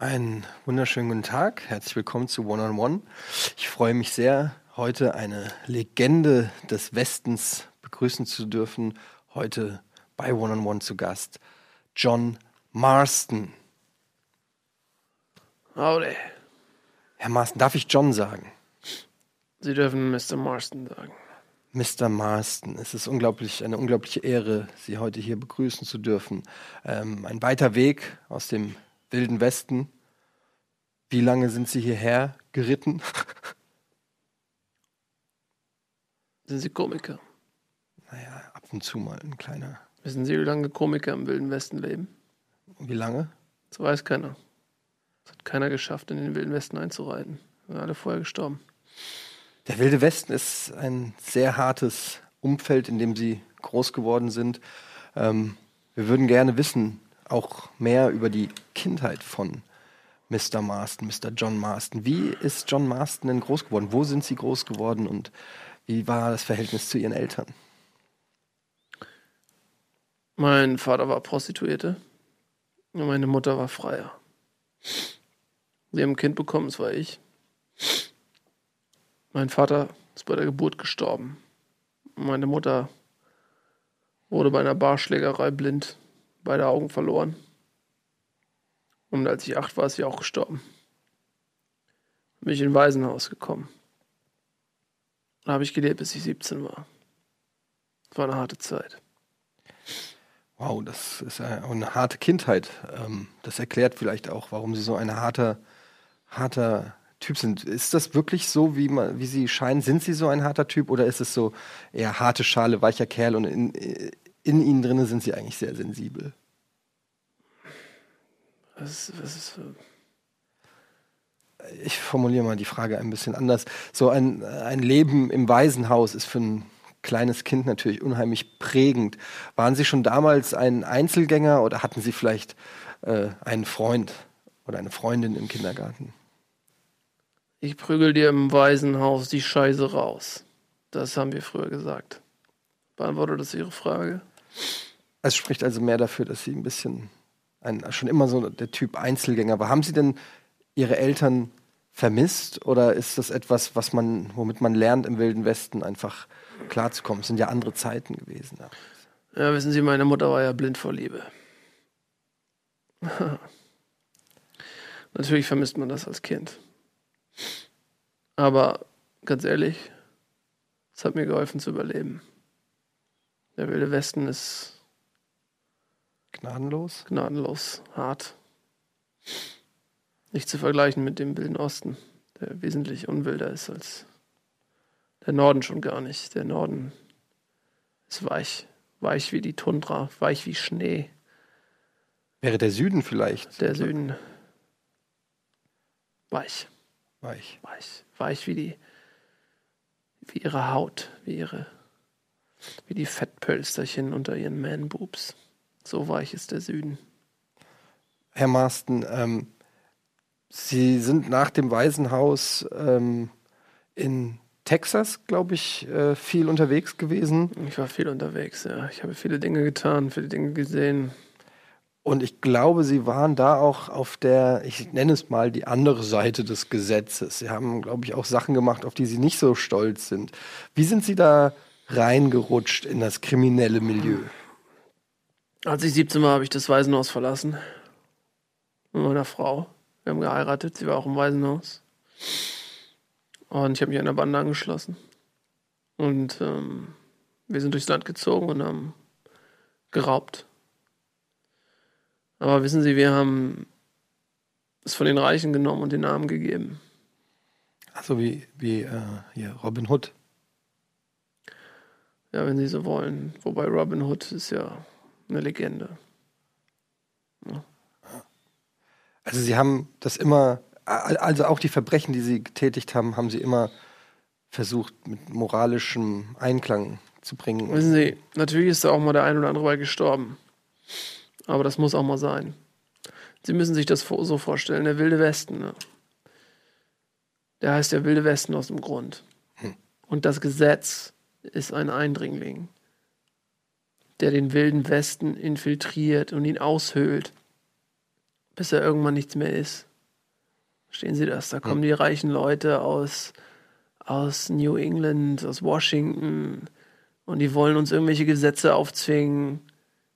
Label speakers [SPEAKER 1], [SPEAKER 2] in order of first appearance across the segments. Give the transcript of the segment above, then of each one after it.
[SPEAKER 1] Einen wunderschönen guten Tag. Herzlich willkommen zu One on One. Ich freue mich sehr, heute eine Legende des Westens begrüßen zu dürfen. Heute bei One on One zu Gast John Marston.
[SPEAKER 2] Howdy.
[SPEAKER 1] Herr Marston, darf ich John sagen?
[SPEAKER 2] Sie dürfen Mr. Marston sagen.
[SPEAKER 1] Mr. Marston, es ist unglaublich, eine unglaubliche Ehre, Sie heute hier begrüßen zu dürfen. Ähm, ein weiter Weg aus dem wilden Westen. Wie lange sind Sie hierher geritten?
[SPEAKER 2] Sind Sie Komiker?
[SPEAKER 1] Naja, ab und zu mal ein kleiner.
[SPEAKER 2] Wissen Sie, wie lange Komiker im Wilden Westen leben?
[SPEAKER 1] Wie lange?
[SPEAKER 2] Das weiß keiner. Das hat keiner geschafft, in den Wilden Westen einzureiten. Wir sind alle vorher gestorben.
[SPEAKER 1] Der Wilde Westen ist ein sehr hartes Umfeld, in dem Sie groß geworden sind. Ähm, wir würden gerne wissen, auch mehr über die Kindheit von Mr. Marston, Mr. John Marston. Wie ist John Marston denn groß geworden? Wo sind Sie groß geworden und wie war das Verhältnis zu Ihren Eltern?
[SPEAKER 2] Mein Vater war Prostituierte und meine Mutter war Freier. Sie haben ein Kind bekommen, das war ich. Mein Vater ist bei der Geburt gestorben. Meine Mutter wurde bei einer Barschlägerei blind, beide Augen verloren. Und als ich acht war, ist sie auch gestorben. Bin ich in ein Waisenhaus gekommen. Da habe ich gelebt, bis ich 17 war. Das war eine harte Zeit.
[SPEAKER 1] Wow, das ist eine harte Kindheit. Ähm, das erklärt vielleicht auch, warum Sie so ein harter, harter Typ sind. Ist das wirklich so, wie, man, wie Sie scheinen? Sind Sie so ein harter Typ oder ist es so eher harte Schale, weicher Kerl und in, in Ihnen drinnen sind Sie eigentlich sehr sensibel?
[SPEAKER 2] Was, was ist so?
[SPEAKER 1] Ich formuliere mal die Frage ein bisschen anders. So ein, ein Leben im Waisenhaus ist für ein kleines Kind natürlich unheimlich prägend. Waren Sie schon damals ein Einzelgänger oder hatten Sie vielleicht äh, einen Freund oder eine Freundin im Kindergarten?
[SPEAKER 2] Ich prügel dir im Waisenhaus die Scheiße raus. Das haben wir früher gesagt. Beantwortet das Ihre Frage?
[SPEAKER 1] Es spricht also mehr dafür, dass Sie ein bisschen ein, schon immer so der Typ Einzelgänger war. Haben Sie denn Ihre Eltern vermisst oder ist das etwas, was man, womit man lernt im Wilden Westen einfach klarzukommen? Es sind ja andere Zeiten gewesen. Ja.
[SPEAKER 2] Ja, wissen Sie, meine Mutter war ja blind vor Liebe. Natürlich vermisst man das als Kind. Aber ganz ehrlich, es hat mir geholfen zu überleben. Der Wilde Westen ist
[SPEAKER 1] Gnadenlos?
[SPEAKER 2] gnadenlos, hart. Nicht zu vergleichen mit dem Wilden Osten, der wesentlich unwilder ist als der Norden schon gar nicht. Der Norden ist weich, weich wie die Tundra, weich wie Schnee.
[SPEAKER 1] Wäre der Süden vielleicht?
[SPEAKER 2] Der Süden weich,
[SPEAKER 1] Weich.
[SPEAKER 2] weich, weich wie die, wie ihre Haut, wie ihre, wie die Fettpölsterchen unter ihren Man-Boobs. So weich ist der Süden.
[SPEAKER 1] Herr Marston, ähm, Sie sind nach dem Waisenhaus ähm, in Texas, glaube ich, äh, viel unterwegs gewesen.
[SPEAKER 2] Ich war viel unterwegs, ja. Ich habe viele Dinge getan, viele Dinge gesehen.
[SPEAKER 1] Und ich glaube, Sie waren da auch auf der, ich nenne es mal, die andere Seite des Gesetzes. Sie haben, glaube ich, auch Sachen gemacht, auf die Sie nicht so stolz sind. Wie sind Sie da reingerutscht in das kriminelle Milieu?
[SPEAKER 2] Als ich 17 war, habe ich das Waisenhaus verlassen. Mit meiner Frau. Wir haben geheiratet, sie war auch im Waisenhaus. Und ich habe mich einer Bande angeschlossen. Und ähm, wir sind durchs Land gezogen und haben geraubt. Aber wissen Sie, wir haben es von den Reichen genommen und den Armen gegeben.
[SPEAKER 1] Also wie, wie äh, hier Robin Hood.
[SPEAKER 2] Ja, wenn Sie so wollen. Wobei Robin Hood ist ja eine Legende.
[SPEAKER 1] Also Sie haben das immer, also auch die Verbrechen, die Sie getätigt haben, haben Sie immer versucht mit moralischem Einklang zu bringen.
[SPEAKER 2] Wissen Sie, natürlich ist da auch mal der ein oder andere bei gestorben. Aber das muss auch mal sein. Sie müssen sich das so vorstellen, der Wilde Westen. Ne? Der heißt der Wilde Westen aus dem Grund. Und das Gesetz ist ein Eindringling, der den Wilden Westen infiltriert und ihn aushöhlt, bis er irgendwann nichts mehr ist. Verstehen Sie das? Da kommen die reichen Leute aus, aus New England, aus Washington und die wollen uns irgendwelche Gesetze aufzwingen.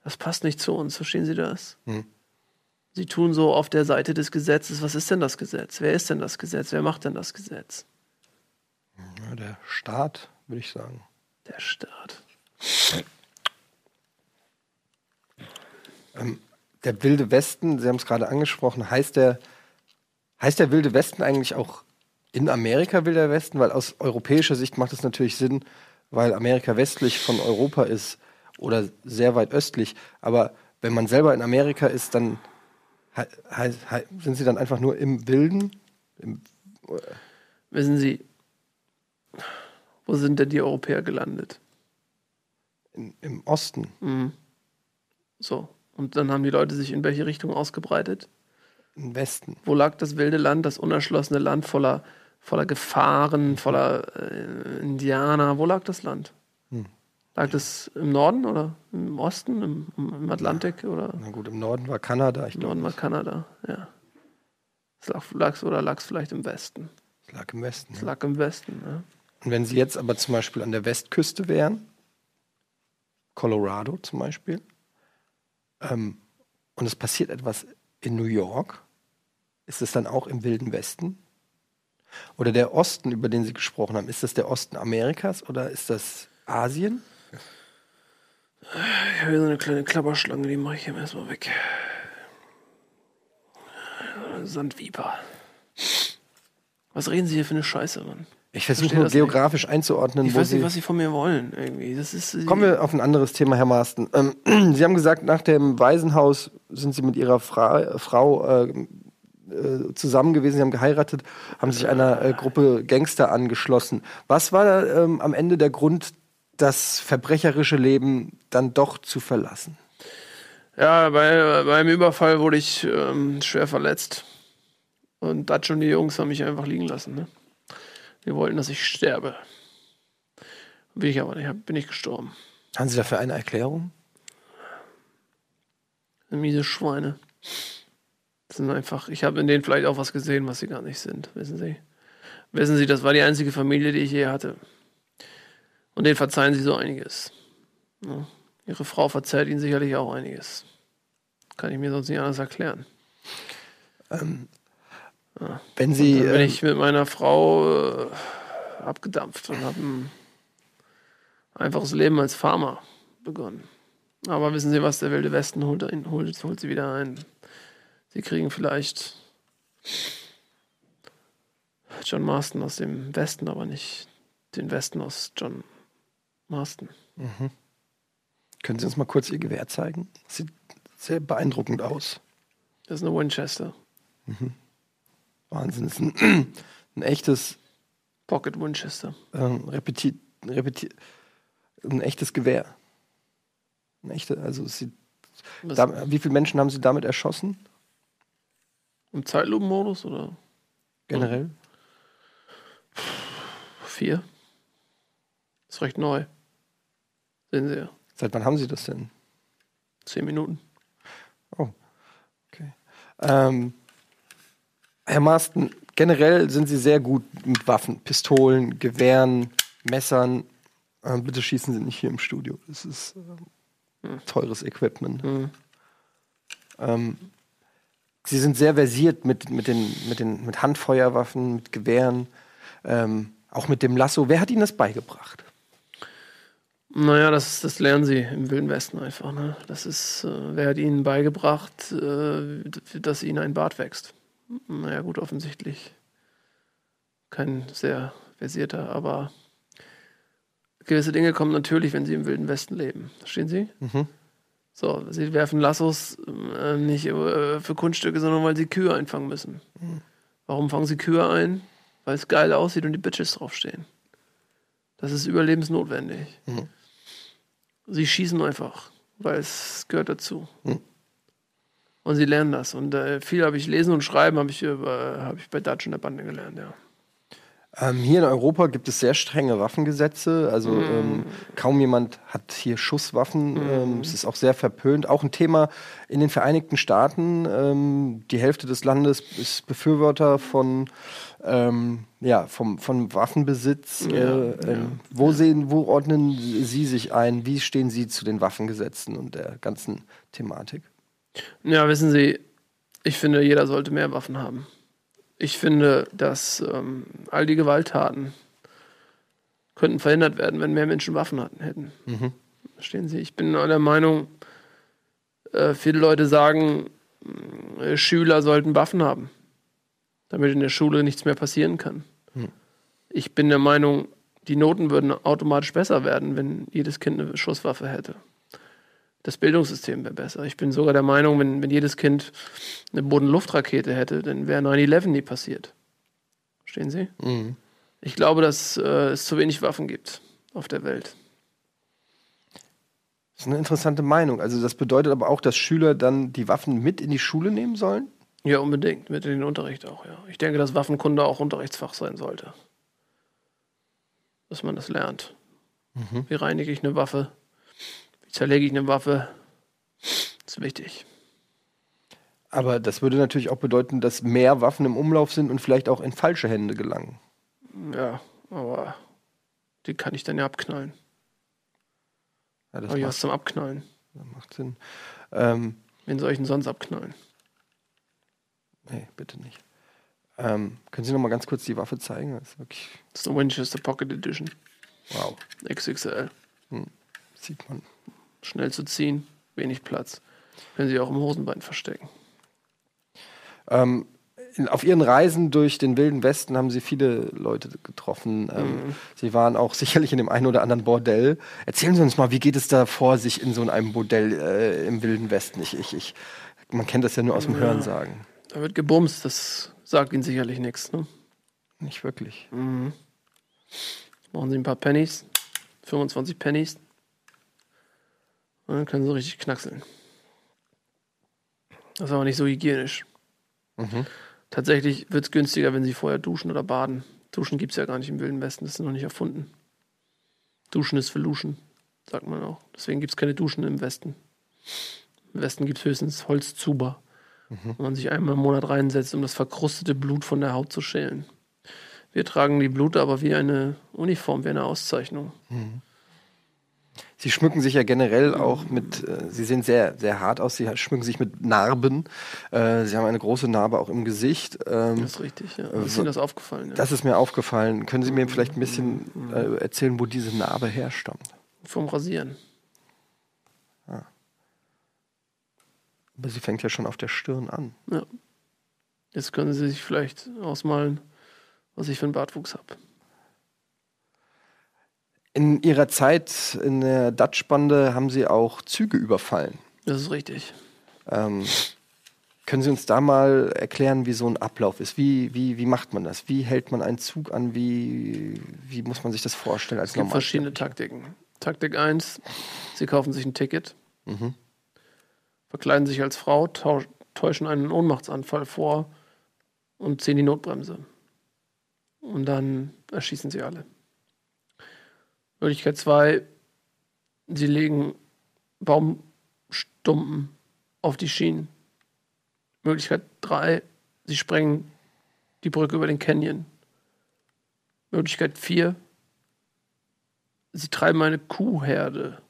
[SPEAKER 2] Das passt nicht zu uns, verstehen Sie das?
[SPEAKER 1] Hm.
[SPEAKER 2] Sie tun so auf der Seite des Gesetzes. Was ist denn das Gesetz? Wer ist denn das Gesetz? Wer macht denn das Gesetz?
[SPEAKER 1] Ja, der Staat, würde ich sagen.
[SPEAKER 2] Der Staat.
[SPEAKER 1] Der Wilde Westen, Sie haben es gerade angesprochen, heißt der, heißt der Wilde Westen eigentlich auch in Amerika Wilder Westen? Weil aus europäischer Sicht macht es natürlich Sinn, weil Amerika westlich von Europa ist oder sehr weit östlich. Aber wenn man selber in Amerika ist, dann sind Sie dann einfach nur im Wilden? Im,
[SPEAKER 2] Wissen Sie, wo sind denn die Europäer gelandet?
[SPEAKER 1] in, Im Osten?
[SPEAKER 2] Mhm. So. Und dann haben die Leute sich in welche Richtung ausgebreitet?
[SPEAKER 1] Im Westen?
[SPEAKER 2] Wo lag das wilde Land, das unerschlossene Land voller, voller Gefahren, voller äh, Indianer? Wo lag das Land?
[SPEAKER 1] Hm.
[SPEAKER 2] Lag das im Norden oder im Osten, im, im Atlantik oder
[SPEAKER 1] Na gut, im Norden war Kanada. Ich
[SPEAKER 2] im Norden war Kanada? Ja. Es lag, lag's oder lag es vielleicht im Westen?
[SPEAKER 1] es lag im Westen.
[SPEAKER 2] Es
[SPEAKER 1] Ja.
[SPEAKER 2] lag im Westen. Ja.
[SPEAKER 1] Und wenn Sie jetzt aber zum Beispiel an der Westküste wären, Colorado zum Beispiel, ähm, und es passiert etwas in New York, ist es dann auch im Wilden Westen? Oder der Osten, über den Sie gesprochen haben, ist das der Osten Amerikas oder ist das Asien?
[SPEAKER 2] Ich habe hier so eine kleine Klapperschlange, die mache ich hier erstmal weg. Sandviper. Was reden Sie hier für eine Scheiße, Mann?
[SPEAKER 1] Ich versuche nur
[SPEAKER 2] das nicht.
[SPEAKER 1] geografisch einzuordnen,
[SPEAKER 2] Ich weiß
[SPEAKER 1] Sie.
[SPEAKER 2] nicht, was Sie von mir wollen, irgendwie. Das ist.
[SPEAKER 1] Kommen wir auf ein anderes Thema, Herr Marsten. Ähm, Sie haben gesagt, nach dem Waisenhaus sind Sie mit Ihrer Fra Frau äh, äh, zusammen gewesen, Sie haben geheiratet, haben sich einer äh, Gruppe Gangster angeschlossen. Was war da, ähm, am Ende der Grund, das verbrecherische Leben dann doch zu verlassen?
[SPEAKER 2] Ja, bei, beim Überfall wurde ich ähm, schwer verletzt. Und Dutch und die Jungs haben mich einfach liegen lassen. Ne? Die wollten, dass ich sterbe. Bin ich aber nicht, bin ich gestorben.
[SPEAKER 1] Haben Sie dafür eine Erklärung?
[SPEAKER 2] Miese Schweine. Das sind einfach, ich habe in denen vielleicht auch was gesehen, was sie gar nicht sind, wissen Sie. Wissen Sie, das war die einzige Familie, die ich je hatte. Und denen verzeihen Sie so einiges. Ja. Ihre Frau verzeiht Ihnen sicherlich auch einiges. Kann ich mir sonst nicht anders erklären.
[SPEAKER 1] Wenn Sie.
[SPEAKER 2] Dann bin
[SPEAKER 1] ähm,
[SPEAKER 2] ich mit meiner Frau äh, abgedampft und habe ein einfaches Leben als Farmer begonnen. Aber wissen Sie was, der wilde Westen holt, holt, holt sie wieder ein. Sie kriegen vielleicht John Marston aus dem Westen, aber nicht den Westen aus John Marston.
[SPEAKER 1] können Sie uns mal kurz Ihr Gewehr zeigen? Sieht sehr beeindruckend aus.
[SPEAKER 2] Das ist eine Winchester.
[SPEAKER 1] Wahnsinn. Das ist ein, ein echtes
[SPEAKER 2] Pocket Winchester.
[SPEAKER 1] ähm, repeti repeti ein echtes Gewehr. Ein echte, also
[SPEAKER 2] Was,
[SPEAKER 1] da, wie viele Menschen haben Sie damit erschossen?
[SPEAKER 2] Im Zeitlupenmodus oder
[SPEAKER 1] Generell?
[SPEAKER 2] vier? Ist recht neu. Sehen Sie ja.
[SPEAKER 1] Seit wann haben Sie das denn?
[SPEAKER 2] Zehn Minuten.
[SPEAKER 1] Ähm, Herr Marsten, generell sind Sie sehr gut mit Waffen, Pistolen, Gewehren, Messern. Ähm, bitte schießen Sie nicht hier im Studio. Das ist ähm, teures Equipment.
[SPEAKER 2] Mhm.
[SPEAKER 1] Ähm, Sie sind sehr versiert mit, mit, den, mit, den, mit Handfeuerwaffen, mit Gewehren, ähm, auch mit dem Lasso. Wer hat Ihnen das beigebracht?
[SPEAKER 2] Naja, das, das lernen sie im Wilden Westen einfach. Ne? Das ist, äh, wer hat ihnen beigebracht, äh, dass ihnen ein Bart wächst? Naja, gut, offensichtlich. Kein sehr versierter, aber gewisse Dinge kommen natürlich, wenn sie im Wilden Westen leben. Verstehen Sie?
[SPEAKER 1] Mhm.
[SPEAKER 2] So, sie werfen Lassos äh, nicht äh, für Kunststücke, sondern weil sie Kühe einfangen müssen. Warum fangen sie Kühe ein? Weil es geil aussieht und die Bitches draufstehen. Das ist überlebensnotwendig.
[SPEAKER 1] Mhm.
[SPEAKER 2] Sie schießen einfach, weil es gehört dazu.
[SPEAKER 1] Mhm.
[SPEAKER 2] Und sie lernen das. Und äh, viel habe ich lesen und schreiben, habe ich, über- habe ich bei Dutch in der Bande gelernt, ja.
[SPEAKER 1] Ähm, hier in Europa gibt es sehr strenge Waffengesetze. Also
[SPEAKER 2] Mhm.
[SPEAKER 1] ähm, kaum jemand hat hier Schusswaffen. Ähm, es ist auch sehr verpönt. Auch ein Thema in den Vereinigten Staaten. Ähm, die Hälfte des Landes ist Befürworter von, ähm, ja, vom, von Waffenbesitz. äh, ähm, Wo, sehen, wo ordnen Sie sich ein? Wie stehen Sie zu den Waffengesetzen und der ganzen Thematik?
[SPEAKER 2] Ja, wissen Sie, ich finde, jeder sollte mehr Waffen haben. Ich finde, dass ähm, all die Gewalttaten könnten verhindert werden, wenn mehr Menschen Waffen hatten, hätten. Verstehen Sie? Ich bin der Meinung, äh, viele Leute sagen, äh, Schüler sollten Waffen haben, damit in der Schule nichts mehr passieren kann. Ich bin der Meinung, die Noten würden automatisch besser werden, wenn jedes Kind eine Schusswaffe hätte. Das Bildungssystem wäre besser. Ich bin sogar der Meinung, wenn, wenn jedes Kind eine Boden-Luft-Rakete hätte, dann wäre 9-11 nie passiert. Verstehen Sie? Ich glaube, dass äh, es zu wenig Waffen gibt auf der Welt.
[SPEAKER 1] Das ist eine interessante Meinung. Also das bedeutet aber auch, dass Schüler dann die Waffen mit in die Schule nehmen sollen?
[SPEAKER 2] Ja, unbedingt. Mit in den Unterricht auch, ja. Ich denke, dass Waffenkunde auch Unterrichtsfach sein sollte. Dass man das lernt. Wie reinige ich eine Waffe? Zerlege ich eine Waffe? Das ist wichtig.
[SPEAKER 1] Aber das würde natürlich auch bedeuten, dass mehr Waffen im Umlauf sind und vielleicht auch in falsche Hände gelangen.
[SPEAKER 2] Ja, aber die kann ich dann ja abknallen.
[SPEAKER 1] Ja, das
[SPEAKER 2] Habe ich zum Abknallen.
[SPEAKER 1] macht Sinn. Ähm,
[SPEAKER 2] Wen soll ich denn sonst abknallen?
[SPEAKER 1] nee, bitte nicht. Ähm, können Sie noch mal ganz kurz die Waffe zeigen? Das ist wirklich,
[SPEAKER 2] Das ist eine Winchester Pocket Edition.
[SPEAKER 1] wow,
[SPEAKER 2] XXL.
[SPEAKER 1] sieht man.
[SPEAKER 2] Schnell zu ziehen, wenig Platz. Können Sie auch im Hosenbein verstecken.
[SPEAKER 1] Ähm, auf Ihren Reisen durch den Wilden Westen haben Sie viele Leute getroffen. Ähm, Sie waren auch sicherlich in dem einen oder anderen Bordell. Erzählen Sie uns mal, wie geht es da vor sich in so einem Bordell äh, im Wilden Westen? Ich, ich, ich, man kennt das ja nur aus dem Hörensagen.
[SPEAKER 2] Da wird gebumst, das sagt Ihnen sicherlich nichts. Ne?
[SPEAKER 1] Nicht wirklich.
[SPEAKER 2] Machen Sie ein paar Pennies, 25 Pennies. Und dann können Sie richtig knackseln. Das ist aber nicht so hygienisch. Tatsächlich wird es günstiger, wenn Sie vorher duschen oder baden. Duschen gibt es ja gar nicht im Wilden Westen, das ist noch nicht erfunden. Duschen ist für Luschen, sagt man auch. Deswegen gibt es keine Duschen im Westen. Im Westen gibt es höchstens Holzzuber, wo man sich einmal im Monat reinsetzt, um das verkrustete Blut von der Haut zu schälen. Wir tragen die Blut aber wie eine Uniform, wie eine Auszeichnung.
[SPEAKER 1] Sie schmücken sich ja generell auch mit, äh, Sie sehen sehr, sehr hart aus, Sie schmücken sich mit Narben. Äh, Sie haben eine große Narbe auch im Gesicht. Ähm,
[SPEAKER 2] Das ist richtig, ja. Ist Ihnen das aufgefallen? Ja?
[SPEAKER 1] das ist mir aufgefallen. Können Sie mir vielleicht ein bisschen äh, erzählen, wo diese Narbe herstammt?
[SPEAKER 2] Vom Rasieren.
[SPEAKER 1] Aber sie fängt ja schon auf der Stirn an.
[SPEAKER 2] Ja. Jetzt können Sie sich vielleicht ausmalen, was ich für einen Bartwuchs habe.
[SPEAKER 1] In Ihrer Zeit in der Dutch-Bande haben Sie auch Züge überfallen.
[SPEAKER 2] Das ist richtig.
[SPEAKER 1] Ähm, können Sie uns da mal erklären, wie so ein Ablauf ist? Wie, wie, wie macht man das? Wie hält man einen Zug an? Wie, wie muss man sich das vorstellen als
[SPEAKER 2] Es gibt verschiedene Taktiken. Taktik 1, Sie kaufen sich ein Ticket,
[SPEAKER 1] Mhm.
[SPEAKER 2] verkleiden sich als Frau, täuschen einen Ohnmachtsanfall vor und ziehen die Notbremse. Und dann erschießen sie alle. Möglichkeit 2, Sie legen Baumstumpen auf die Schienen. Möglichkeit 3, Sie sprengen die Brücke über den Canyon. Möglichkeit 4, Sie treiben eine Kuhherde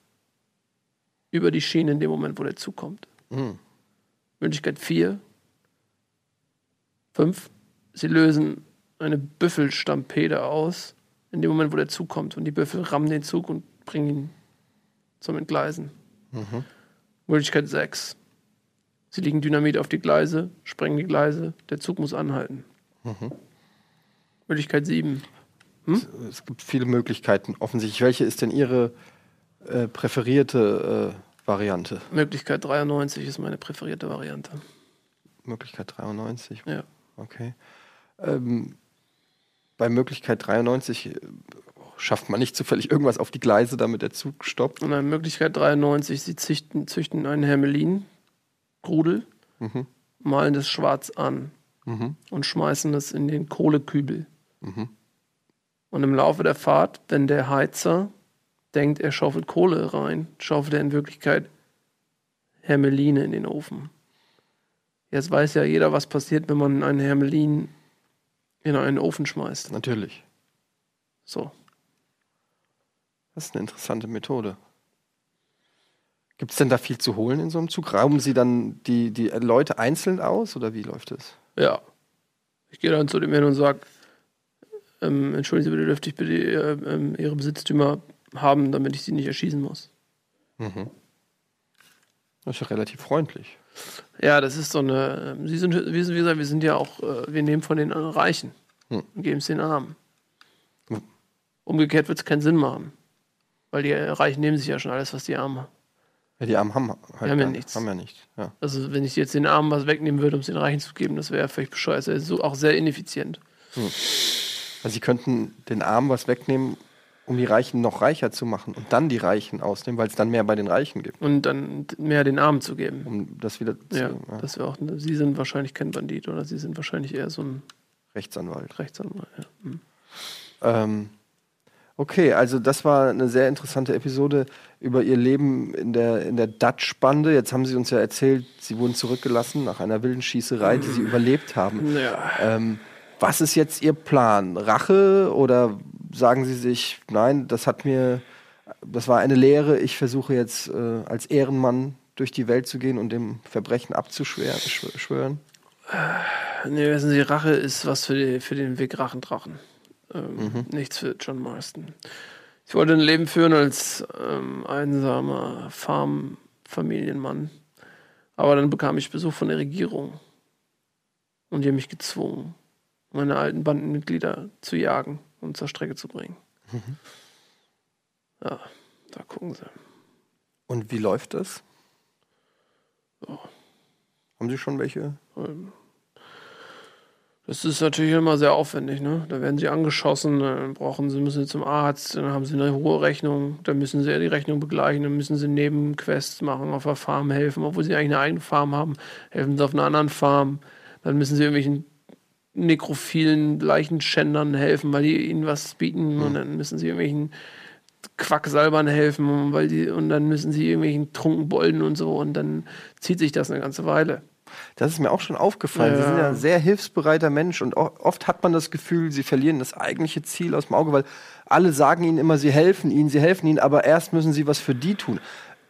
[SPEAKER 2] über die Schiene in dem Moment, wo der Zug kommt.
[SPEAKER 1] Mhm.
[SPEAKER 2] Möglichkeit 4. 5. Sie lösen eine Büffelstampede aus, in dem Moment, wo der Zug kommt. Und die Büffel rammen den Zug und bringen ihn zum Entgleisen. Möglichkeit 6. Sie legen Dynamit auf die Gleise, sprengen die Gleise, der Zug muss anhalten. Möglichkeit 7.
[SPEAKER 1] Es gibt viele Möglichkeiten offensichtlich. Welche ist denn Ihre äh, präferierte äh, Variante?
[SPEAKER 2] Möglichkeit 93 ist meine präferierte Variante.
[SPEAKER 1] Möglichkeit 93.
[SPEAKER 2] Ja.
[SPEAKER 1] Okay. Ähm, bei Möglichkeit 93 äh, schafft man nicht zufällig irgendwas auf die Gleise, damit der Zug stoppt.
[SPEAKER 2] Und dann Möglichkeit 93, sie züchten, züchten einen Hermelin-Grudel,
[SPEAKER 1] Mhm.
[SPEAKER 2] malen das schwarz an
[SPEAKER 1] Mhm.
[SPEAKER 2] und schmeißen es in den Kohlekübel.
[SPEAKER 1] Mhm.
[SPEAKER 2] Und im Laufe der Fahrt, wenn der Heizer denkt, er schaufelt Kohle rein, schaufelt er in Wirklichkeit Hermeline in den Ofen. Jetzt weiß ja jeder, was passiert, wenn man einen Hermelin in einen Ofen schmeißt.
[SPEAKER 1] Natürlich.
[SPEAKER 2] So.
[SPEAKER 1] Das ist eine interessante Methode. Gibt es denn da viel zu holen in so einem Zug? Rauben Sie dann die, die Leute einzeln aus oder wie läuft das?
[SPEAKER 2] Ja. Ich gehe dann zu dem hin und sage, ähm, entschuldigen Sie bitte, dürfte ich bitte äh, ähm, Ihre Besitztümer haben, damit ich sie nicht erschießen muss.
[SPEAKER 1] Mhm. Das ist ja relativ freundlich.
[SPEAKER 2] Ja, das ist so eine. ähm, Sie sind, wie gesagt, wir sind ja auch, äh, wir nehmen von den Reichen
[SPEAKER 1] Hm.
[SPEAKER 2] und geben es den Armen.
[SPEAKER 1] Hm.
[SPEAKER 2] Umgekehrt wird es keinen Sinn machen. Weil die Reichen nehmen sich ja schon alles, was die Armen haben.
[SPEAKER 1] Ja, die Armen haben halt
[SPEAKER 2] haben ja nichts.
[SPEAKER 1] Haben ja nichts. Ja.
[SPEAKER 2] Also, wenn ich jetzt den Armen was wegnehmen würde, um es den Reichen zu geben, das wäre völlig bescheuert. Das wäre so auch sehr ineffizient.
[SPEAKER 1] Also sie könnten den Armen was wegnehmen, um die Reichen noch reicher zu machen und dann die Reichen ausnehmen, weil es dann mehr bei den Reichen gibt,
[SPEAKER 2] Und dann mehr den Armen zu geben.
[SPEAKER 1] um das wieder zu
[SPEAKER 2] Ja,
[SPEAKER 1] ja,
[SPEAKER 2] das auch. Sie sind wahrscheinlich kein Bandit oder Sie sind wahrscheinlich eher so ein
[SPEAKER 1] Rechtsanwalt.
[SPEAKER 2] Rechtsanwalt. Ja. Hm.
[SPEAKER 1] Ähm, okay, also das war eine sehr interessante Episode über ihr Leben in der, in der Dutch-Bande. Jetzt haben Sie uns ja erzählt, Sie wurden zurückgelassen nach einer wilden Schießerei, die Sie überlebt haben.
[SPEAKER 2] Ja.
[SPEAKER 1] Ähm, was ist jetzt Ihr Plan? Rache oder sagen Sie sich, nein, das hat mir, das war eine Lehre, ich versuche jetzt äh, als Ehrenmann durch die Welt zu gehen und dem Verbrechen abzuschwören?
[SPEAKER 2] Nee, wissen Sie, Rache ist was für, die, für den Weg Rachendrachen. Ähm, Nichts für John Marston. Ich wollte ein Leben führen als ähm, einsamer Farmfamilienmann. Aber dann bekam ich Besuch von der Regierung. Und die haben mich gezwungen, meine alten Bandenmitglieder zu jagen und zur Strecke zu bringen. Ja, da gucken Sie.
[SPEAKER 1] Und wie läuft das?
[SPEAKER 2] Ja.
[SPEAKER 1] Haben Sie schon welche?
[SPEAKER 2] Ähm, Das ist natürlich immer sehr aufwendig, ne? Da werden sie angeschossen, dann brauchen sie, müssen sie zum Arzt, dann haben sie eine hohe Rechnung, dann müssen sie die Rechnung begleichen, dann müssen sie Nebenquests machen, auf der Farm helfen, obwohl sie eigentlich eine eigene Farm haben, helfen sie auf einer anderen Farm, dann müssen sie irgendwelchen nekrophilen Leichenschändern helfen, weil die ihnen was bieten und dann müssen sie irgendwelchen Quacksalbern helfen, weil die, und dann müssen sie irgendwelchen Trunkenbolden und so und dann zieht sich das eine ganze Weile.
[SPEAKER 1] Das ist mir auch schon aufgefallen. Sie
[SPEAKER 2] Ja.
[SPEAKER 1] sind ja ein sehr hilfsbereiter Mensch und oft hat man das Gefühl, sie verlieren das eigentliche Ziel aus dem Auge, weil alle sagen ihnen immer, sie helfen ihnen, sie helfen ihnen, aber erst müssen sie was für die tun.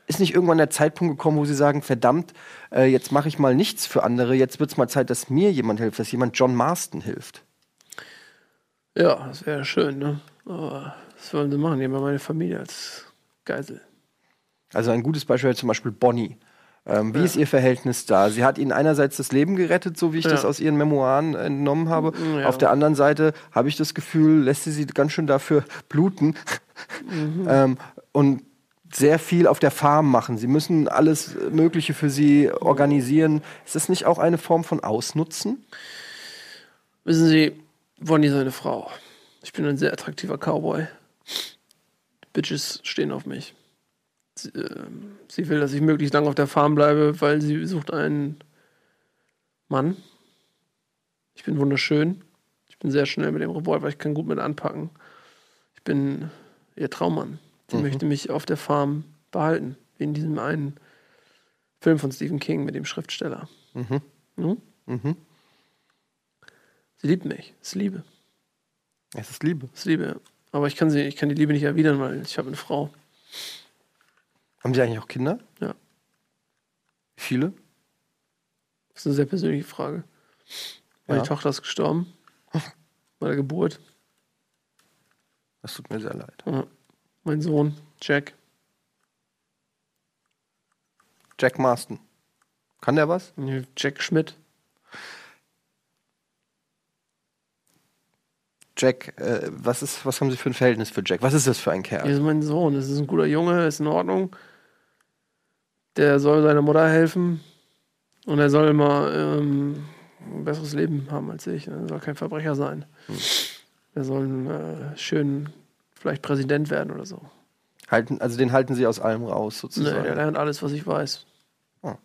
[SPEAKER 1] Ist nicht irgendwann der Zeitpunkt gekommen, wo sie sagen, verdammt, äh, jetzt mache ich mal nichts für andere, jetzt wird es mal Zeit, dass mir jemand hilft, dass jemand John Marston hilft.
[SPEAKER 2] Ja, das wäre schön, ne? Aber was wollen sie machen? Die haben ja meine Familie als Geisel.
[SPEAKER 1] Also ein gutes Beispiel wäre zum Beispiel Bonnie. Ähm, wie ist ihr Verhältnis da? Sie hat ihnen einerseits das Leben gerettet, so wie ich
[SPEAKER 2] Ja.
[SPEAKER 1] das aus ihren Memoiren entnommen habe.
[SPEAKER 2] Ja.
[SPEAKER 1] Auf der anderen Seite habe ich das Gefühl, lässt sie sie ganz schön dafür bluten
[SPEAKER 2] Mhm.
[SPEAKER 1] ähm, und sehr viel auf der Farm machen. Sie müssen alles Mögliche für sie organisieren. Ist das nicht auch eine Form von Ausnutzen?
[SPEAKER 2] Wissen Sie, Bonnie ist eine Frau. Ich bin ein sehr attraktiver Cowboy. Bitches stehen auf mich. Sie, ähm, sie will, dass ich möglichst lange auf der Farm bleibe, weil sie sucht einen Mann. Ich bin wunderschön. Ich bin sehr schnell mit dem Revolver. Ich kann gut mit anpacken. Ich bin ihr Traummann. Sie möchte mich auf der Farm behalten. Wie in diesem einen Film von Stephen King mit dem Schriftsteller.
[SPEAKER 1] Mhm.
[SPEAKER 2] Hm?
[SPEAKER 1] Mhm.
[SPEAKER 2] Sie liebt mich. Das ist Liebe.
[SPEAKER 1] Es ist Liebe.
[SPEAKER 2] Das ist Liebe. ja. Aber ich kann sie, ich kann die Liebe nicht erwidern, weil ich habe eine Frau.
[SPEAKER 1] Haben Sie eigentlich auch Kinder?
[SPEAKER 2] Ja.
[SPEAKER 1] Wie viele?
[SPEAKER 2] Das ist eine sehr persönliche Frage. Meine
[SPEAKER 1] Ja.
[SPEAKER 2] Tochter ist gestorben. Bei der Geburt.
[SPEAKER 1] Das tut mir sehr leid.
[SPEAKER 2] Ja. Mein Sohn, Jack.
[SPEAKER 1] Jack Marston. Kann der was?
[SPEAKER 2] Jack Schmidt.
[SPEAKER 1] Jack, äh, was, ist, was haben Sie für ein Verhältnis für Jack? Was ist das für ein Kerl?
[SPEAKER 2] Das ist mein Sohn. Das ist ein guter Junge, ist in Ordnung. Der soll seiner Mutter helfen. Und er soll mal ähm, ein besseres Leben haben als ich. Er soll kein Verbrecher sein. Er soll äh, schön vielleicht Präsident werden oder so.
[SPEAKER 1] Halten, also den halten Sie aus allem raus,
[SPEAKER 2] Nee,
[SPEAKER 1] sozusagen.
[SPEAKER 2] der lernt alles, was ich weiß.
[SPEAKER 1] Ah.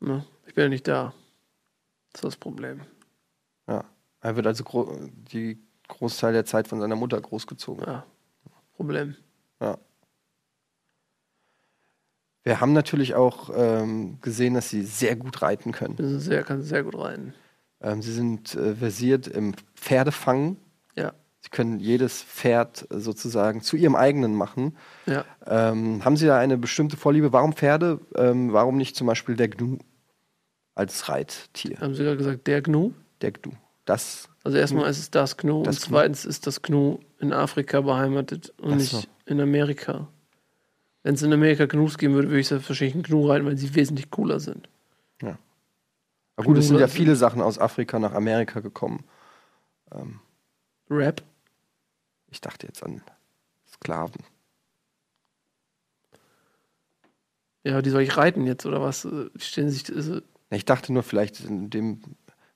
[SPEAKER 2] Ne, ich bin ja nicht da. Das ist das Problem.
[SPEAKER 1] Ja. Er wird also gro die Großteil der Zeit von seiner Mutter großgezogen.
[SPEAKER 2] Ja. Problem.
[SPEAKER 1] Ja. Wir haben natürlich auch ähm, gesehen, dass sie sehr gut reiten können.
[SPEAKER 2] Ist sehr, kann sehr gut reiten.
[SPEAKER 1] Ähm, sie sind äh, versiert im Pferdefangen.
[SPEAKER 2] Ja.
[SPEAKER 1] Sie können jedes Pferd sozusagen zu ihrem eigenen machen.
[SPEAKER 2] Ja.
[SPEAKER 1] Ähm, haben Sie da eine bestimmte Vorliebe? Warum Pferde? Ähm, warum nicht zum Beispiel der Gnu als Reittier?
[SPEAKER 2] Haben Sie gerade gesagt, der Gnu?
[SPEAKER 1] Der Gnu. Das,
[SPEAKER 2] Also erstmal ist es das Gnu
[SPEAKER 1] Das
[SPEAKER 2] und
[SPEAKER 1] Gnu.
[SPEAKER 2] zweitens ist das Gnu in Afrika beheimatet und
[SPEAKER 1] so.
[SPEAKER 2] nicht in Amerika. Wenn es in Amerika Gnus geben würde, würde ich selbstverständlich einen Gnu reiten, weil sie wesentlich cooler sind.
[SPEAKER 1] aber gut, es sind ja
[SPEAKER 2] Gnu-
[SPEAKER 1] viele Sachen aus Afrika nach Amerika gekommen. Ähm,
[SPEAKER 2] Rap?
[SPEAKER 1] ich dachte jetzt an Sklaven.
[SPEAKER 2] Ja, die soll ich reiten jetzt oder was? Äh, Die sich. Ist,
[SPEAKER 1] Ich dachte nur, vielleicht in dem,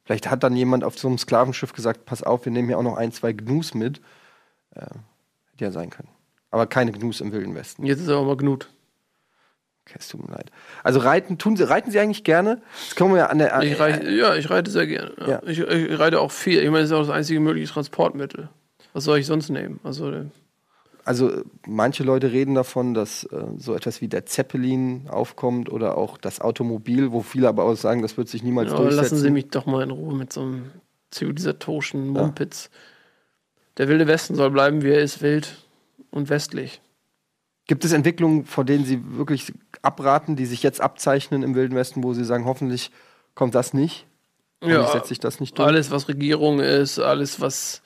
[SPEAKER 1] vielleicht hat dann jemand auf so einem Sklavenschiff gesagt, pass auf, wir nehmen hier auch noch ein, zwei Gnus mit. Äh, hätte ja sein können. Aber keine Gnus im Wilden Westen.
[SPEAKER 2] jetzt ist aber mal Gnut.
[SPEAKER 1] Okay, es tut mir leid. Also reiten, tun sie, reiten sie eigentlich gerne? Das kommen wir ja an der.
[SPEAKER 2] Ich reite, ja, ich reite sehr gerne. Ja.
[SPEAKER 1] Ja.
[SPEAKER 2] Ich, ich reite auch viel. Ich meine, das ist auch das einzige mögliche Transportmittel. Was soll ich sonst nehmen? Also, äh,
[SPEAKER 1] Also äh, manche Leute reden davon, dass äh, so etwas wie der Zeppelin aufkommt oder auch das Automobil, wo viele aber auch sagen, das wird sich niemals
[SPEAKER 2] ja,
[SPEAKER 1] durchsetzen.
[SPEAKER 2] lassen Sie mich doch mal in Ruhe mit so einem zivilisatorischen Mumpitz. Der wilde Westen soll bleiben, wie er ist, wild und westlich.
[SPEAKER 1] Gibt es Entwicklungen, vor denen Sie wirklich abraten, die sich jetzt abzeichnen im Wilden Westen, wo Sie sagen, hoffentlich kommt das nicht? Hoffentlich setzt sich das nicht durch?
[SPEAKER 2] alles, was Regierung ist, alles, was,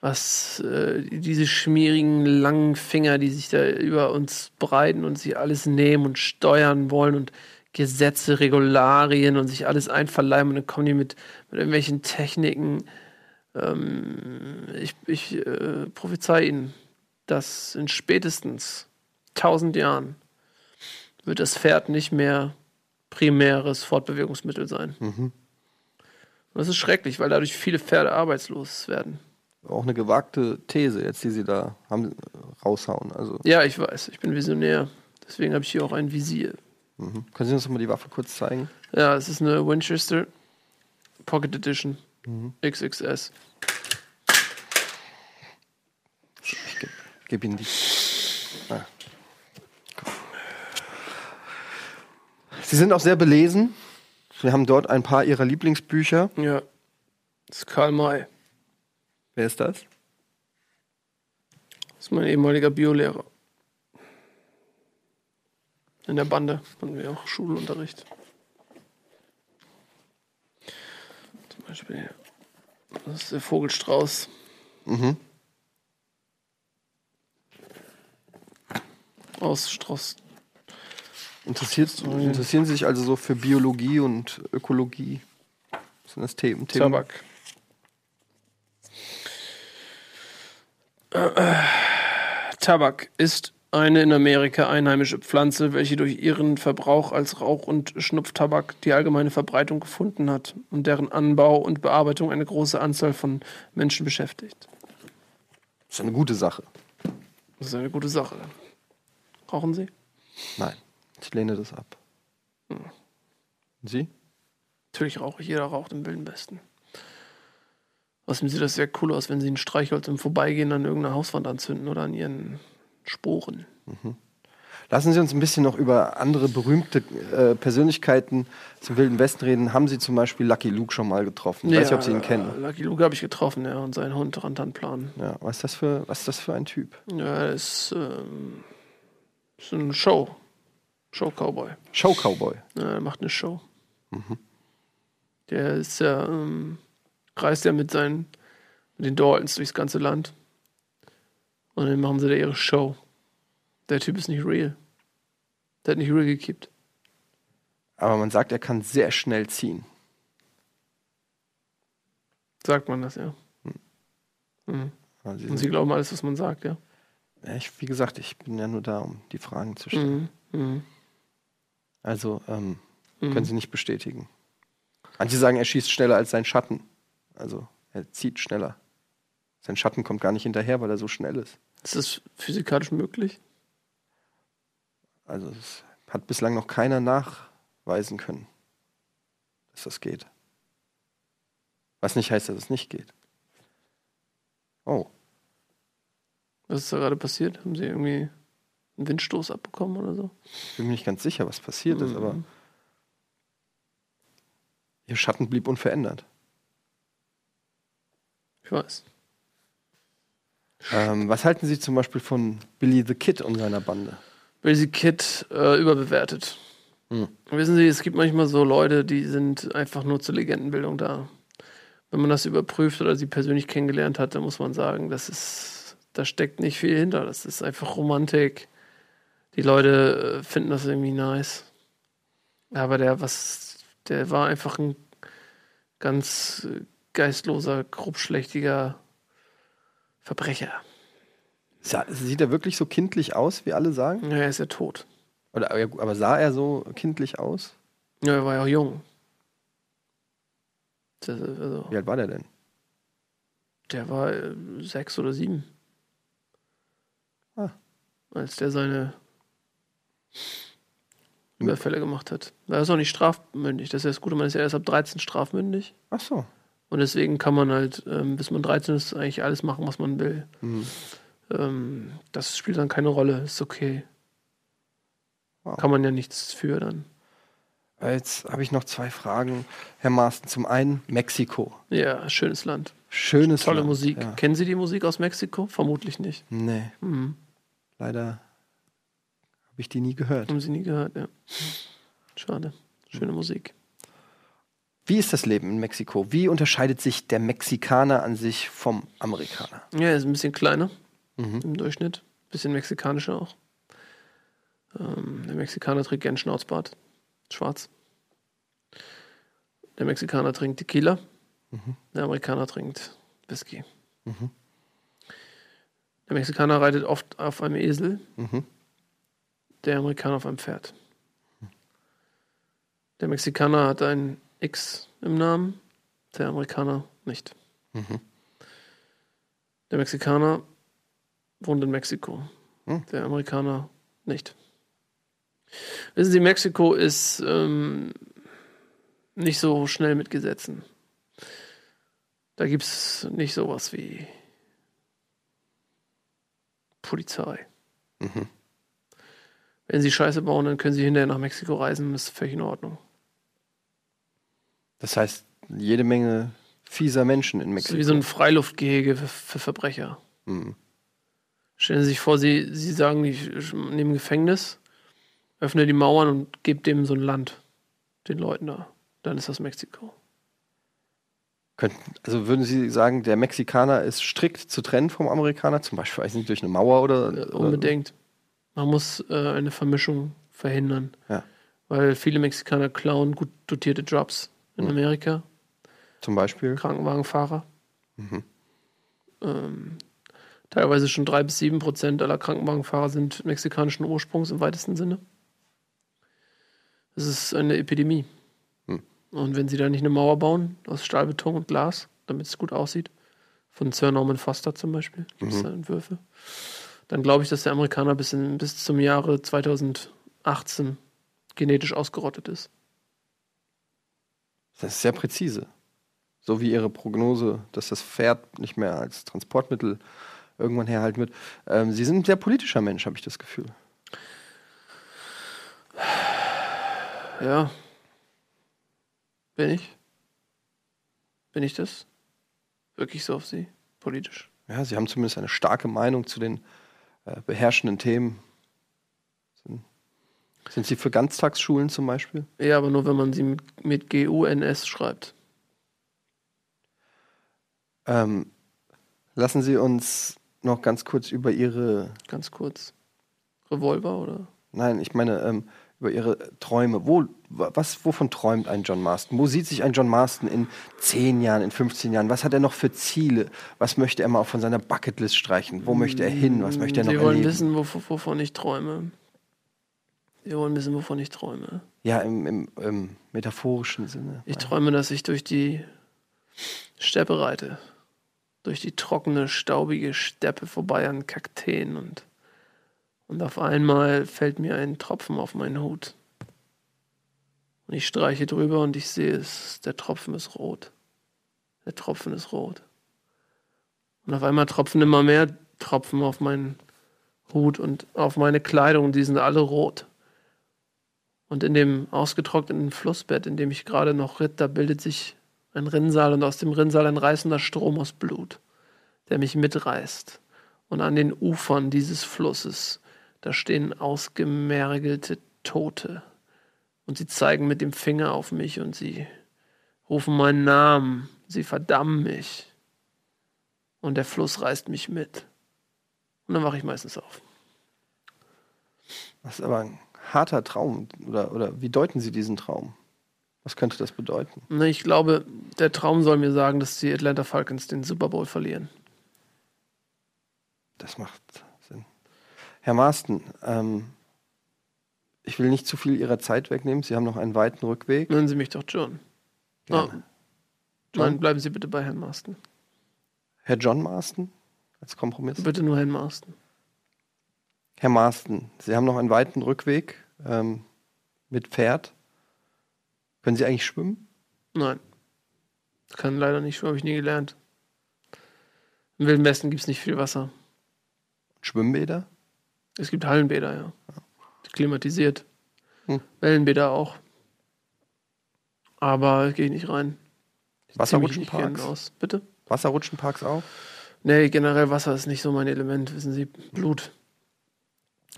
[SPEAKER 2] was äh, diese schmierigen, langen Finger, die sich da über uns breiten und sich alles nehmen und steuern wollen und Gesetze, Regularien und sich alles einverleiben und dann kommen die mit, mit irgendwelchen Techniken. Ähm, ich ich äh, prophezei Ihnen, dass in spätestens 1000 Jahren wird das Pferd nicht mehr primäres Fortbewegungsmittel sein. Und das ist schrecklich, weil dadurch viele Pferde arbeitslos werden.
[SPEAKER 1] Auch eine gewagte These jetzt, die Sie da haben, raushauen. Also
[SPEAKER 2] Ja, ich weiß, ich bin Visionär. Deswegen habe ich hier auch ein Visier.
[SPEAKER 1] mhm. können Sie uns noch mal die Waffe kurz zeigen?
[SPEAKER 2] Ja, es ist eine Winchester Pocket Edition XXS.
[SPEAKER 1] Ich gebe geb Ihnen die. Sie sind auch sehr belesen. Wir haben dort ein paar Ihrer Lieblingsbücher.
[SPEAKER 2] Ja, das ist Karl May.
[SPEAKER 1] Wer ist das?
[SPEAKER 2] Das ist mein ehemaliger Biolehrer. In der Bande hatten wir auch Schulunterricht. Zum Beispiel, das ist der Vogelstrauß.
[SPEAKER 1] Mhm.
[SPEAKER 2] Aus Strauß.
[SPEAKER 1] Interessieren Sie sich also so für Biologie und Ökologie? Was sind das Themen? Themen?
[SPEAKER 2] Tabak. Tabak ist eine in Amerika einheimische Pflanze, welche durch ihren Verbrauch als Rauch- und Schnupftabak die allgemeine Verbreitung gefunden hat und deren Anbau und Bearbeitung eine große Anzahl von Menschen beschäftigt.
[SPEAKER 1] Das ist eine gute Sache.
[SPEAKER 2] Das ist eine gute Sache. Rauchen Sie?
[SPEAKER 1] Nein, ich lehne das ab. Und Sie?
[SPEAKER 2] Natürlich rauche ich, jeder raucht im Wilden Westen. Außerdem sieht das sehr cool aus, wenn Sie ein Streichholz im Vorbeigehen an irgendeiner Hauswand anzünden oder an Ihren Sporen.
[SPEAKER 1] Lassen Sie uns ein bisschen noch über andere berühmte äh, Persönlichkeiten zum Wilden Westen reden. Haben Sie zum Beispiel Lucky Luke schon mal getroffen? Ich weiß nicht, ob Sie ihn kennen.
[SPEAKER 2] Lucky Luke habe ich getroffen, ja, und seinen Hund Rantanplan.
[SPEAKER 1] Ja, was, ist das für, was ist das für ein Typ?
[SPEAKER 2] Ja, er ist, ähm, ist ein Show. Show-Cowboy.
[SPEAKER 1] Show-Cowboy.
[SPEAKER 2] Ja, er macht eine Show. Der ist ja, ähm, reist ja mit seinen, mit den Daltons durchs ganze Land. Und dann machen sie da ihre Show. Der Typ ist nicht real. Der hat nicht real gekippt.
[SPEAKER 1] Aber man sagt, er kann sehr schnell ziehen.
[SPEAKER 2] Sagt man das, ja. Mhm.
[SPEAKER 1] Also Sie
[SPEAKER 2] Und sie glauben alles, was man sagt, ja.
[SPEAKER 1] ja, ich, wie gesagt, ich bin ja nur da, um die Fragen zu stellen.
[SPEAKER 2] Mhm. Mhm.
[SPEAKER 1] Also ähm,
[SPEAKER 2] Mhm.
[SPEAKER 1] können Sie nicht bestätigen. Manche sagen, er schießt schneller als sein Schatten. Also er zieht schneller. Sein Schatten kommt gar nicht hinterher, weil er so schnell ist.
[SPEAKER 2] Ist das physikalisch möglich?
[SPEAKER 1] Also es hat bislang noch keiner nachweisen können, dass das geht. Was nicht heißt, dass es nicht geht. Oh.
[SPEAKER 2] Was ist da gerade passiert? Haben sie irgendwie einen Windstoß abbekommen oder so?
[SPEAKER 1] Ich bin mir nicht ganz sicher, was passiert ist, aber
[SPEAKER 2] Mhm.
[SPEAKER 1] ihr Schatten blieb unverändert.
[SPEAKER 2] Ich weiß.
[SPEAKER 1] Ähm, was halten Sie zum Beispiel von Billy the Kid und seiner Bande?
[SPEAKER 2] Basic Kid äh, überbewertet.
[SPEAKER 1] Hm.
[SPEAKER 2] Wissen Sie, es gibt manchmal so Leute, die sind einfach nur zur Legendenbildung da. Wenn man das überprüft oder sie persönlich kennengelernt hat, dann muss man sagen, das ist, da steckt nicht viel hinter. Das ist einfach Romantik. Die Leute äh, finden das irgendwie nice. Aber der, was, der war einfach ein ganz äh, geistloser, grobschlächtiger Verbrecher.
[SPEAKER 1] Sa sieht er wirklich so kindlich aus, wie alle sagen?
[SPEAKER 2] Ja, er ist ja tot.
[SPEAKER 1] Oder, ja, aber sah er so kindlich aus?
[SPEAKER 2] Ja, er war ja auch jung. Das, also,
[SPEAKER 1] Wie alt war der denn?
[SPEAKER 2] Der war äh, sechs oder sieben.
[SPEAKER 1] Ah.
[SPEAKER 2] Als der seine Überfälle gemacht hat. Er ist auch nicht strafmündig. Das ist ja das Gute, man ist ja erst ab 13 strafmündig.
[SPEAKER 1] Ach so.
[SPEAKER 2] Und deswegen kann man halt, ähm, bis man 13 ist, eigentlich alles machen, was man will.
[SPEAKER 1] Mhm.
[SPEAKER 2] Ähm, das spielt dann keine Rolle, ist okay.
[SPEAKER 1] Wow.
[SPEAKER 2] Kann man ja nichts für dann.
[SPEAKER 1] Jetzt habe ich noch zwei Fragen, Herr Maaßen. Zum einen Mexiko.
[SPEAKER 2] Ja, schönes Land.
[SPEAKER 1] Schönes
[SPEAKER 2] Tolle
[SPEAKER 1] Land.
[SPEAKER 2] Musik.
[SPEAKER 1] Ja.
[SPEAKER 2] Kennen Sie die Musik aus Mexiko? Vermutlich nicht.
[SPEAKER 1] Nee,
[SPEAKER 2] Mhm.
[SPEAKER 1] leider habe ich die nie gehört.
[SPEAKER 2] Haben Sie nie gehört, ja. Schade. Schöne Musik.
[SPEAKER 1] Wie ist das Leben in Mexiko? Wie unterscheidet sich der Mexikaner an sich vom Amerikaner?
[SPEAKER 2] Ja, ist ein bisschen kleiner
[SPEAKER 1] Mhm.
[SPEAKER 2] im Durchschnitt. Bisschen mexikanischer auch. Ähm, der Mexikaner trägt gern Schnauzbart. Schwarz. Der Mexikaner trinkt Tequila. Der Amerikaner trinkt Whisky.
[SPEAKER 1] Mhm.
[SPEAKER 2] Der Mexikaner reitet oft auf einem Esel.
[SPEAKER 1] Mhm.
[SPEAKER 2] Der Amerikaner auf einem Pferd. Der Mexikaner hat ein X im Namen, der Amerikaner nicht.
[SPEAKER 1] Mhm.
[SPEAKER 2] Der Mexikaner wohnt in Mexiko,
[SPEAKER 1] Hm.
[SPEAKER 2] der Amerikaner nicht. Wissen Sie, Mexiko ist ähm, nicht so schnell mit Gesetzen. Da gibt es nicht sowas wie Polizei.
[SPEAKER 1] Mhm.
[SPEAKER 2] Wenn Sie Scheiße bauen, dann können Sie hinterher nach Mexiko reisen, das ist völlig in Ordnung.
[SPEAKER 1] Das heißt, jede Menge fieser Menschen in
[SPEAKER 2] Das ist
[SPEAKER 1] Mexiko.
[SPEAKER 2] wie so ein Freiluftgehege für, für Verbrecher.
[SPEAKER 1] Mhm.
[SPEAKER 2] Stellen Sie sich vor, Sie, Sie sagen, ich nehme Gefängnis, öffne die Mauern und gebe dem so ein Land, den Leuten da. Dann ist das Mexiko.
[SPEAKER 1] Könnten, also würden Sie sagen, der Mexikaner ist strikt zu trennen vom Amerikaner, zum Beispiel weiß nicht, durch eine Mauer oder, oder
[SPEAKER 2] Unbedingt. Man muss äh, eine Vermischung verhindern.
[SPEAKER 1] Ja.
[SPEAKER 2] Weil viele Mexikaner klauen gut dotierte Jobs in
[SPEAKER 1] Mhm.
[SPEAKER 2] Amerika.
[SPEAKER 1] zum Beispiel?
[SPEAKER 2] Krankenwagenfahrer.
[SPEAKER 1] Mhm.
[SPEAKER 2] Ähm, teilweise schon drei bis sieben Prozent aller Krankenwagenfahrer sind mexikanischen Ursprungs im weitesten Sinne. Es ist eine Epidemie.
[SPEAKER 1] Hm.
[SPEAKER 2] Und wenn sie da nicht eine Mauer bauen aus Stahlbeton und Glas, damit es gut aussieht, von Sir Norman Foster zum Beispiel, gibt es
[SPEAKER 1] Mhm.
[SPEAKER 2] da Entwürfe, dann glaube ich, dass der Amerikaner bis, in, bis zum Jahre 2018 genetisch ausgerottet ist.
[SPEAKER 1] Das ist sehr präzise. So wie Ihre Prognose, dass das Pferd nicht mehr als Transportmittel irgendwann herhalten wird. Ähm, Sie sind ein sehr politischer Mensch, habe ich das Gefühl.
[SPEAKER 2] Ja. Bin ich? Bin ich das? Wirklich so auf Sie? Politisch?
[SPEAKER 1] Ja, Sie haben zumindest eine starke Meinung zu den äh, beherrschenden Themen. Sind, sind Sie für Ganztagsschulen zum Beispiel?
[SPEAKER 2] Ja, aber nur wenn man sie mit, mit G-U-N-S schreibt.
[SPEAKER 1] Ähm, lassen Sie uns noch ganz kurz über Ihre,
[SPEAKER 2] Ganz kurz. Revolver oder?
[SPEAKER 1] nein, ich meine, ähm, über Ihre Träume. Wo, wa- was, wovon träumt ein John Marston? Wo sieht sich ein John Marston in 10 Jahren, in 15 Jahren? Was hat er noch für Ziele? Was möchte er mal von seiner Bucketlist streichen? Wo möchte er hin? Was möchte er noch
[SPEAKER 2] Sie wollen
[SPEAKER 1] erleben?
[SPEAKER 2] wissen, wov wovon ich träume. Sie wollen wissen, wovon ich träume.
[SPEAKER 1] Ja, im, im, im metaphorischen Sinne.
[SPEAKER 2] Ich träume, dass ich durch die Steppe reite. Durch die trockene, staubige Steppe vorbei an Kakteen und, und auf einmal fällt mir ein Tropfen auf meinen Hut. Und ich streiche drüber und ich sehe es, der Tropfen ist rot. Der Tropfen ist rot. Und auf einmal tropfen immer mehr Tropfen auf meinen Hut und auf meine Kleidung, die sind alle rot. Und in dem ausgetrockneten Flussbett, in dem ich gerade noch ritt, da bildet sich ein Rinnsal und aus dem Rinnsal ein reißender Strom aus Blut, der mich mitreißt. Und an den Ufern dieses Flusses, da stehen ausgemergelte Tote. Und sie zeigen mit dem Finger auf mich und sie rufen meinen Namen, sie verdammen mich. Und der Fluss reißt mich mit. Und dann wache ich meistens auf.
[SPEAKER 1] Das ist aber ein harter Traum. Oder, oder wie deuten Sie diesen Traum? Was könnte das bedeuten?
[SPEAKER 2] Ich glaube, der Traum soll mir sagen, dass die Atlanta Falcons den Super Bowl verlieren.
[SPEAKER 1] Das macht. Herr Marston, ähm, ich will nicht zu viel Ihrer Zeit wegnehmen. Sie haben noch einen weiten Rückweg.
[SPEAKER 2] Nennen Sie mich doch John.
[SPEAKER 1] Gerne.
[SPEAKER 2] Oh,
[SPEAKER 1] John?
[SPEAKER 2] nein, bleiben Sie bitte bei Herrn Marston.
[SPEAKER 1] Herr John Marston als Kompromiss.
[SPEAKER 2] Bitte nur Herrn Marston.
[SPEAKER 1] Herr Marston, Sie haben noch einen weiten Rückweg ähm, mit Pferd. Können Sie eigentlich schwimmen?
[SPEAKER 2] Nein. Kann leider nicht, habe ich nie gelernt. Im Wilden Westen gibt es nicht viel Wasser.
[SPEAKER 1] Schwimmbäder?
[SPEAKER 2] Es gibt Hallenbäder, ja. Klimatisiert.
[SPEAKER 1] Hm.
[SPEAKER 2] Wellenbäder auch. Aber gehe ich nicht rein.
[SPEAKER 1] Wasserrutschenparks?
[SPEAKER 2] aus. Bitte?
[SPEAKER 1] Wasserrutschenparks auch?
[SPEAKER 2] Nee, generell Wasser ist nicht so mein Element, wissen Sie. Blut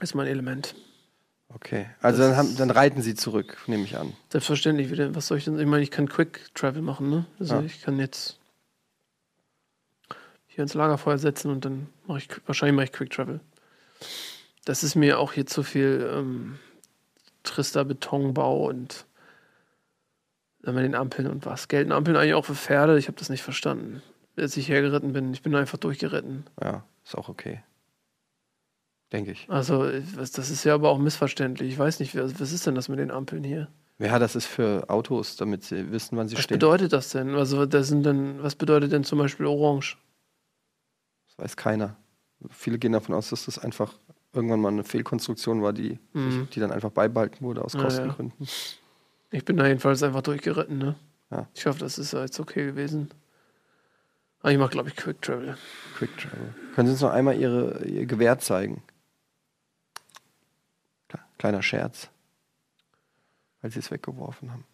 [SPEAKER 2] ist mein Element.
[SPEAKER 1] Okay. Also dann, haben, dann reiten Sie zurück, nehme ich an.
[SPEAKER 2] Selbstverständlich wieder. Was soll ich denn? Ich meine, ich kann Quick Travel machen, ne? Also
[SPEAKER 1] Ja.
[SPEAKER 2] ich kann jetzt hier ins Lagerfeuer setzen und dann mache ich wahrscheinlich mache ich Quick Travel. Das ist mir auch hier zu viel ähm, trister Betonbau und dann mit den Ampeln und was. Gelten Ampeln eigentlich auch für Pferde? Ich habe das nicht verstanden. Als ich hergeritten bin, ich bin einfach durchgeritten.
[SPEAKER 1] Ja, ist auch okay. Denke ich.
[SPEAKER 2] Also, was- das ist ja aber auch missverständlich. Ich weiß nicht, was was ist denn das mit den Ampeln hier?
[SPEAKER 1] Ja, das ist für Autos, damit sie wissen, wann sie
[SPEAKER 2] Was
[SPEAKER 1] stehen.
[SPEAKER 2] bedeutet das denn? Also, das sind denn, was bedeutet denn zum Beispiel Orange?
[SPEAKER 1] Das weiß keiner. Viele gehen davon aus, dass das einfach irgendwann mal eine Fehlkonstruktion war, die,
[SPEAKER 2] Mhm.
[SPEAKER 1] die dann einfach beibehalten wurde aus
[SPEAKER 2] Ja, ja.
[SPEAKER 1] Kostengründen.
[SPEAKER 2] Ich bin da jedenfalls einfach durchgeritten, ne?
[SPEAKER 1] Ja.
[SPEAKER 2] Ich hoffe, das ist jetzt okay gewesen. Aber ich mache, glaube ich, Quick Travel.
[SPEAKER 1] Quick Travel. Können Sie uns noch einmal Ihre, Ihr Gewehr zeigen? Kle- Kleiner Scherz. Weil Sie es weggeworfen haben.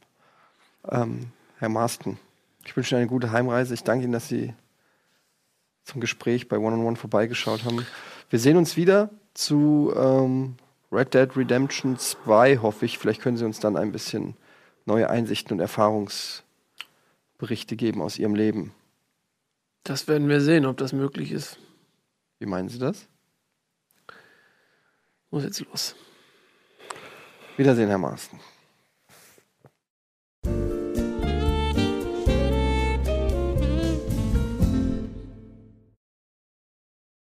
[SPEAKER 1] Ähm, Herr Marston, ich wünsche Ihnen eine gute Heimreise. Ich danke Ihnen, dass Sie zum Gespräch bei One on One vorbeigeschaut haben. Wir sehen uns wieder zu ähm, Red Dead Redemption 2, hoffe ich. Vielleicht können Sie uns dann ein bisschen neue Einsichten und Erfahrungsberichte geben aus Ihrem Leben.
[SPEAKER 2] Das werden wir sehen, ob das möglich ist.
[SPEAKER 1] Wie meinen Sie das?
[SPEAKER 2] Muss jetzt los.
[SPEAKER 1] Wiedersehen, Herr Marston.